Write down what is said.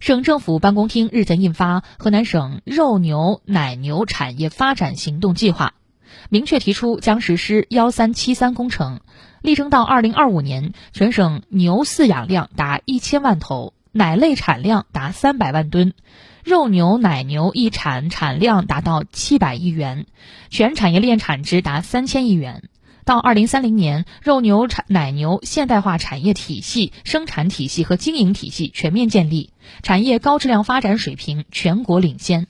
省政府办公厅日前印发《河南省肉牛奶牛产业发展行动计划》，明确提出将实施“幺三七三”工程，力争到二零二五年，全省牛饲养量达一千万头，奶类产量达三百万吨，肉牛奶牛一产产量达到七百亿元，全产业链产值达三千亿元。到二零三零年，肉牛产奶牛现代化产业体系、生产体系和经营体系全面建立，产业高质量发展水平全国领先。